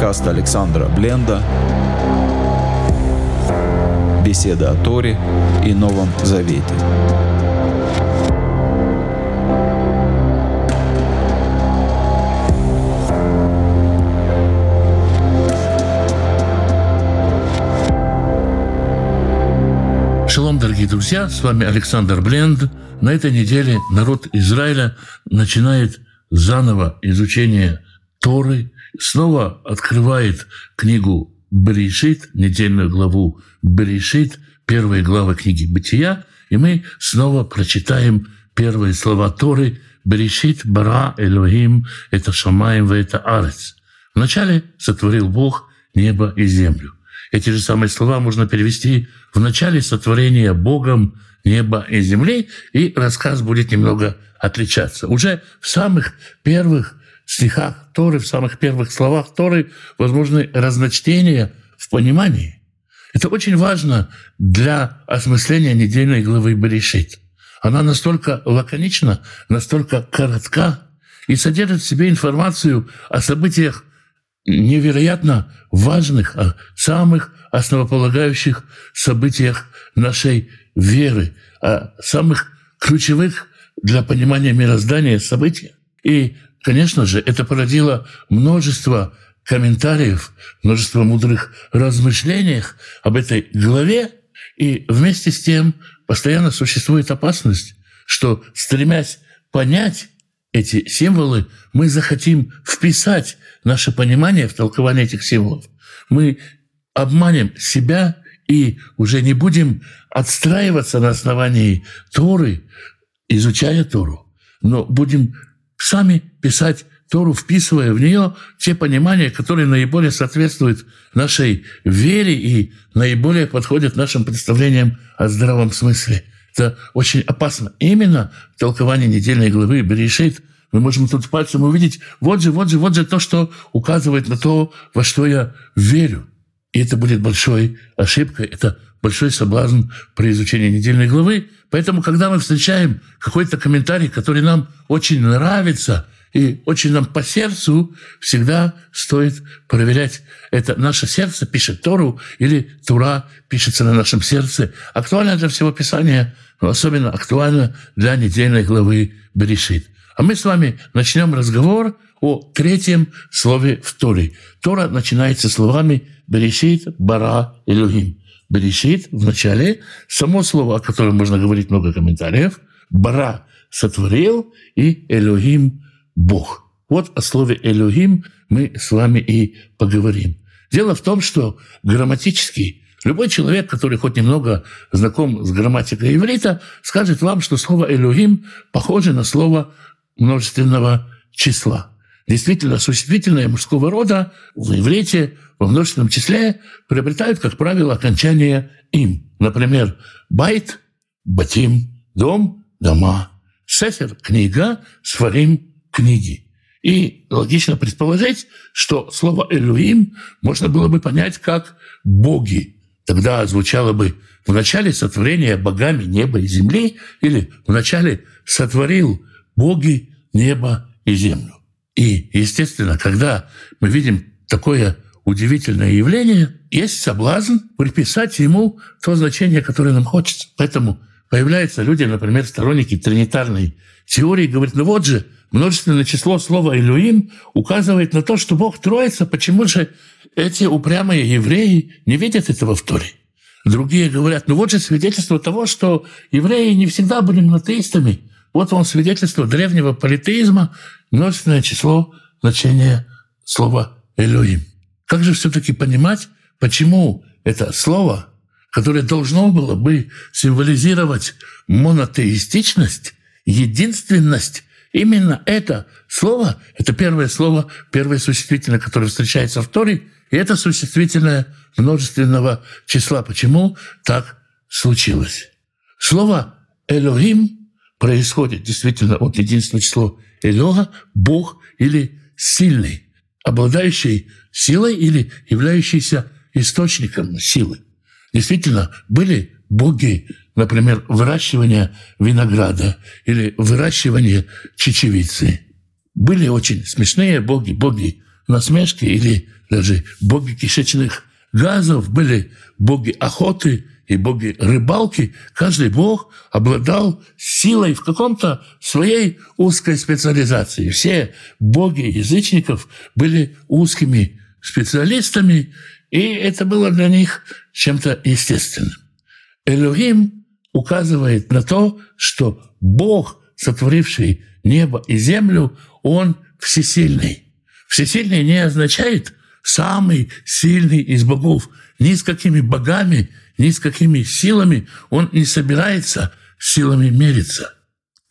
Подкаст Александра Бленда. Беседа о Торе и Новом Завете. Шалом, дорогие друзья, с вами Александр Бленд. На этой неделе народ Израиля начинает заново изучение Торы, снова открывает книгу Берешит, недельную главу Берешит, первые главы книги Бытия, и мы снова прочитаем первые слова Торы Берешит бара Элохим это Шамаем это Арец. Вначале сотворил Бог небо и землю. Эти же самые слова можно перевести в начале сотворения Богом неба и земли, и рассказ будет немного отличаться. Уже в самых первых стихах Торы, в самых первых словах Торы возможны разночтения в понимании. Это очень важно для осмысления недельной главы Берешит. Она настолько лаконична, настолько коротка и содержит в себе информацию о событиях невероятно важных, о самых основополагающих событиях нашей веры, о самых ключевых для понимания мироздания событиях. И, конечно же, это породило множество комментариев, множество мудрых размышлений об этой главе, и вместе с тем постоянно существует опасность, что, стремясь понять эти символы, мы захотим вписать наше понимание в толкование этих символов. Мы обманем себя и уже не будем отстраиваться на основании Торы, изучая Тору, но будем сами писать Тору, вписывая в нее те понимания, которые наиболее соответствуют нашей вере и наиболее подходят нашим представлениям о здравом смысле. Это очень опасно. Именно в толковании недельной главы Берешит мы можем тут пальцем увидеть, вот же, вот же, вот же то, что указывает на то, во что я верю. И это будет большой ошибкой, это большой соблазн при изучении недельной главы. Поэтому, когда мы встречаем какой-то комментарий, который нам очень нравится и очень нам по сердцу, всегда стоит проверять, это наше сердце пишет Тору или Тура пишется на нашем сердце. Актуально для всего Писания, но особенно актуально для недельной главы Берешит. А мы с вами начнем разговор о третьем слове в Торе. Тора начинается словами «Берешит бара Элюхим». Берешит в начале, само слово, о котором можно говорить много комментариев, «бара» – сотворил и «Элюхим» – Бог. Вот о слове «Элюхим» мы с вами и поговорим. Дело в том, что грамматически любой человек, который хоть немного знаком с грамматикой иврита, скажет вам, что слово «Элюхим» похоже на слово множественного числа. Действительно, существительное мужского рода в иврите во множественном числе приобретают, как правило, окончание «им». Например, «байт», «батим», «дом», «дома», «сефер» – «книга», «сфарим» – «книги». И логично предположить, что слово «элюим» можно было бы понять как «боги». Тогда звучало бы «в начале сотворения богами неба и земли» или «в начале сотворил боги небо и землю». И, естественно, когда мы видим такое удивительное явление, есть соблазн приписать ему то значение, которое нам хочется. Поэтому появляются люди, например, сторонники тринитарной теории, говорят, ну вот же, множественное число слова «Илюим» указывает на то, что Бог троица, почему же эти упрямые евреи не видят этого в Торе? Другие говорят, ну вот же свидетельство того, что евреи не всегда были монотеистами. Вот вам свидетельство древнего политеизма, множественное число значения слова «Элюим». Как же все-таки понимать, почему это слово, которое должно было бы символизировать монотеистичность, единственность, именно это слово, это первое слово, первое существительное, которое встречается в Торе, и это существительное множественного числа. Почему так случилось? Слово «Элохим» происходит действительно от единственного числа Элога, Бог или сильный обладающий силой или являющийся источником силы. Действительно, были боги, например, выращивания винограда или выращивания чечевицы. Были очень смешные боги, боги насмешки или даже боги кишечных газов, были боги охоты и боги рыбалки. Каждый бог обладал силой в каком-то своей узкой специализации. Все боги язычников были узкими специалистами, и это было для них чем-то естественным. Элохим указывает на то, что Бог, сотворивший небо и землю, Он всесильный. Всесильный не означает самый сильный из богов. Ни с какими богами, ни с какими силами он не собирается силами мериться.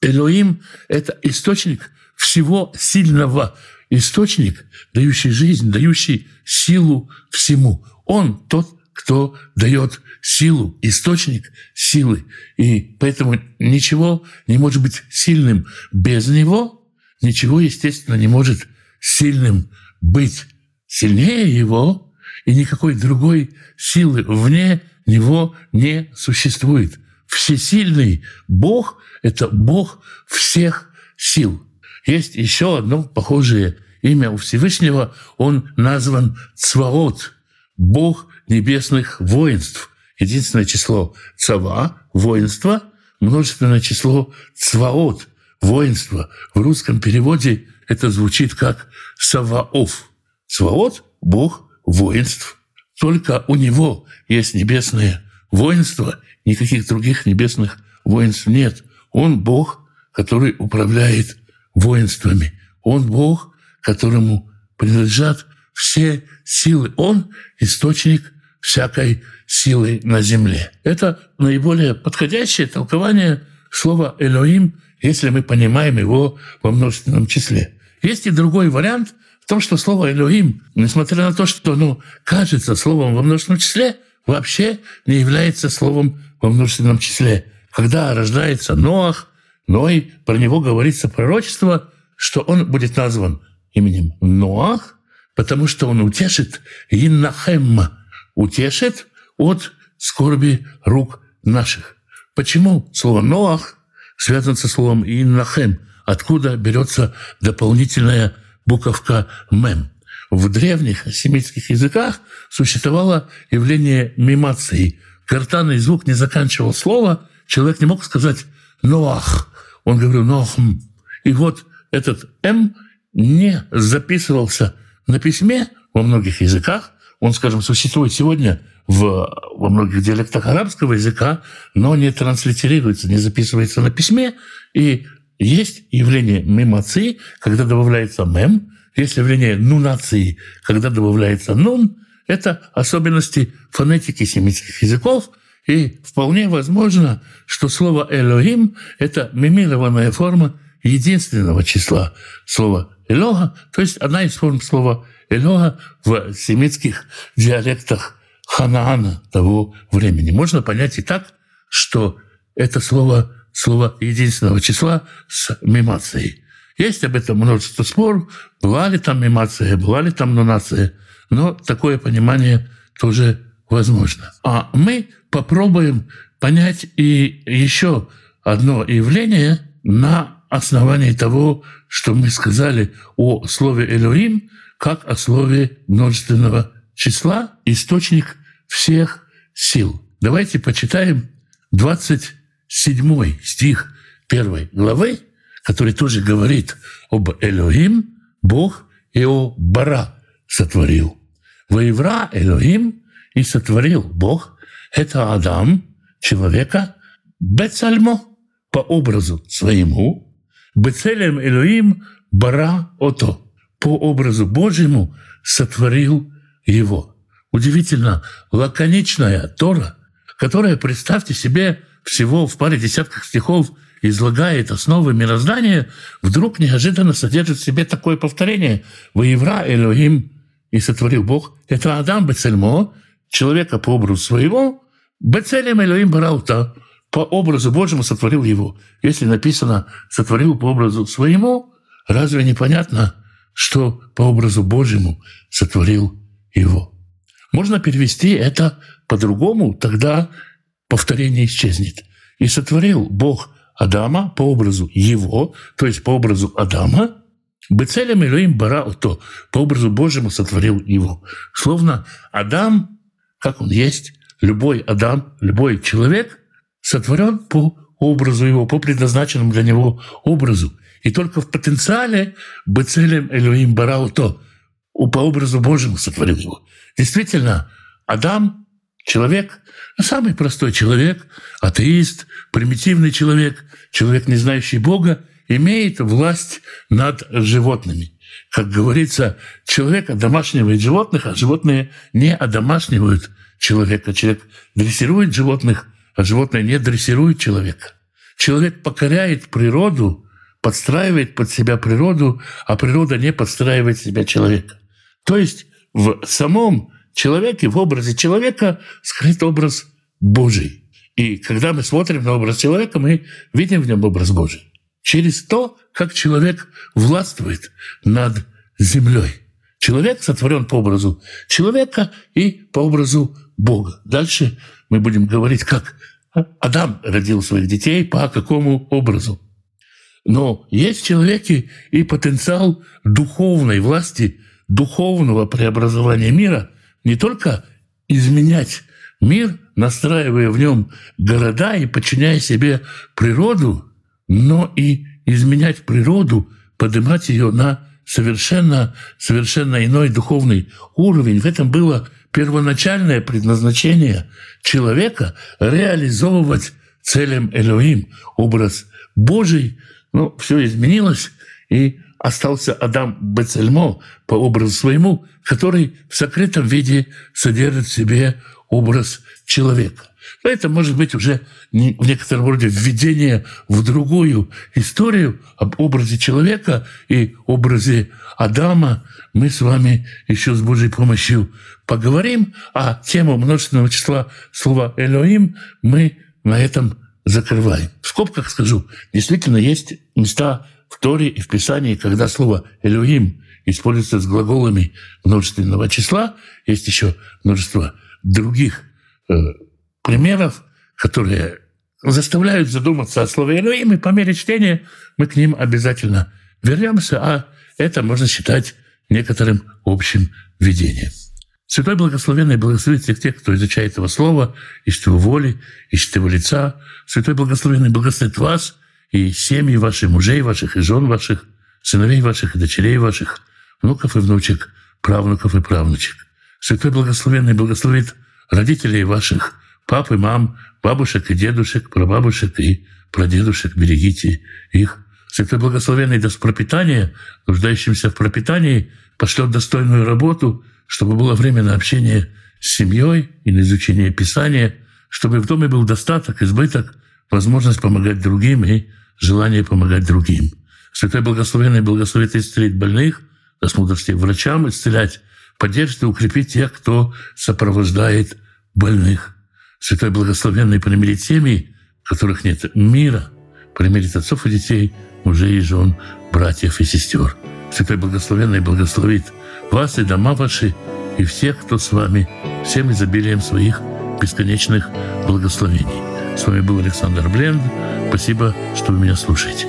Элоим – это источник всего сильного, источник, дающий жизнь, дающий силу всему. Он тот, кто дает силу, источник силы. И поэтому ничего не может быть сильным без него – ничего, естественно, не может сильным быть сильнее его, и никакой другой силы вне него не существует. Всесильный Бог – это Бог всех сил. Есть еще одно похожее имя у Всевышнего. Он назван Цваот, Бог небесных воинств. Единственное число Цава – воинство, множественное число Цваот – воинство. В русском переводе это звучит как «саваоф». Саваот – бог воинств. Только у него есть небесное воинство, никаких других небесных воинств нет. Он бог, который управляет воинствами. Он бог, которому принадлежат все силы. Он – источник всякой силы на земле. Это наиболее подходящее толкование слова «Элоим», если мы понимаем его во множественном числе. Есть и другой вариант в том, что слово «Элоим», несмотря на то, что оно кажется словом во множественном числе, вообще не является словом во множественном числе. Когда рождается Ноах, Ной, про него говорится пророчество, что он будет назван именем Ноах, потому что он утешит Иннахемма, утешит от скорби рук наших. Почему слово «Ноах» связан со словом «иннахем», откуда берется дополнительная буковка «мем». В древних семитских языках существовало явление мимации. Картанный звук не заканчивал слово, человек не мог сказать «ноах», он говорил «нохм». И вот этот «м» не записывался на письме во многих языках, он, скажем, существует сегодня в, во многих диалектах арабского языка, но не транслитерируется, не записывается на письме. И есть явление мемации, когда добавляется мем, есть явление нунации, когда добавляется нун. Это особенности фонетики семитских языков, и вполне возможно, что слово «элохим» — это мемированная форма единственного числа слова «элога», то есть одна из форм слова «элога» в семитских диалектах Ханаана того времени. Можно понять и так, что это слово, слово единственного числа с мимацией. Есть об этом множество споров, была ли там мимация, была ли там нунация, но такое понимание тоже возможно. А мы попробуем понять и еще одно явление на основании того, что мы сказали о слове «Элоим», как о слове множественного числа, источник всех сил. Давайте почитаем 27 стих первой главы, который тоже говорит об Элохим, Бог о Бара сотворил. Воевра Элохим и сотворил Бог, это Адам, человека, Бецальмо, по образу своему, Бецелем Элохим Бара Ото, по образу Божьему сотворил его. Удивительно лаконичная Тора, которая, представьте себе, всего в паре десятках стихов излагает основы мироздания, вдруг неожиданно содержит в себе такое повторение «Воевра Элохим» и сотворил Бог. Это Адам Бецельмо, человека по образу своего, Бецелем Элохим Бараута, по образу Божьему сотворил его. Если написано «сотворил по образу своему», разве непонятно, что по образу Божьему сотворил его? Можно перевести это по-другому, тогда повторение исчезнет. И сотворил Бог Адама по образу его, то есть по образу Адама, Бецелем Илоим бара то по образу Божьему сотворил его. Словно Адам, как он есть, любой Адам, любой человек сотворен по образу его, по предназначенному для него образу. И только в потенциале Бецелем Элоим Барау то по образу Божьему сотворил его. Действительно, Адам – человек, самый простой человек, атеист, примитивный человек, человек, не знающий Бога, имеет власть над животными. Как говорится, человек одомашнивает животных, а животные не одомашнивают человека. Человек дрессирует животных, а животное не дрессирует человека. Человек покоряет природу, подстраивает под себя природу, а природа не подстраивает себя человека. То есть в самом человеке, в образе человека скрыт образ Божий. И когда мы смотрим на образ человека, мы видим в нем образ Божий. Через то, как человек властвует над землей. Человек сотворен по образу человека и по образу Бога. Дальше мы будем говорить, как Адам родил своих детей, по какому образу. Но есть в человеке и потенциал духовной власти, духовного преобразования мира, не только изменять мир, настраивая в нем города и подчиняя себе природу, но и изменять природу, поднимать ее на совершенно, совершенно иной духовный уровень. В этом было первоначальное предназначение человека реализовывать целям Элоим, образ Божий. Но все изменилось, и остался Адам Бецельмо по образу своему, который в сокрытом виде содержит в себе образ человека. Это может быть уже в некотором роде введение в другую историю об образе человека и образе Адама. Мы с вами еще с Божьей помощью поговорим, а тему множественного числа слова «Элоим» мы на этом закрываем. В скобках скажу, действительно есть места в Торе и в Писании, когда слово «Элоим» используется с глаголами множественного числа. Есть еще множество других э, примеров, которые заставляют задуматься о слове «Элоим», и по мере чтения мы к ним обязательно вернемся, а это можно считать некоторым общим видением. Святой Благословенный благословит всех тех, кто изучает его слово, ищет его воли, ищет его лица. Святой Благословенный благословит вас и семьи ваших, мужей ваших и жен ваших, сыновей ваших и дочерей ваших, внуков и внучек, правнуков и правнучек. Святой Благословенный благословит родителей ваших, пап и мам, бабушек и дедушек, прабабушек и прадедушек. Берегите их. Святой Благословенный даст пропитание, нуждающимся в пропитании, пошлет достойную работу, чтобы было время на общение с семьей и на изучение Писания, чтобы в доме был достаток, избыток, возможность помогать другим и желание помогать другим. Святой Благословенный благословит исцелить больных, даст мудрости врачам исцелять, поддержит и укрепит тех, кто сопровождает больных. Святой Благословенный примирит семьи, в которых нет мира, примирит отцов и детей, мужей и жен, братьев и сестер. Святой Благословенный благословит вас и дома ваши, и всех, кто с вами, всем изобилием своих бесконечных благословений. С вами был Александр Бленд. Спасибо, что вы меня слушаете.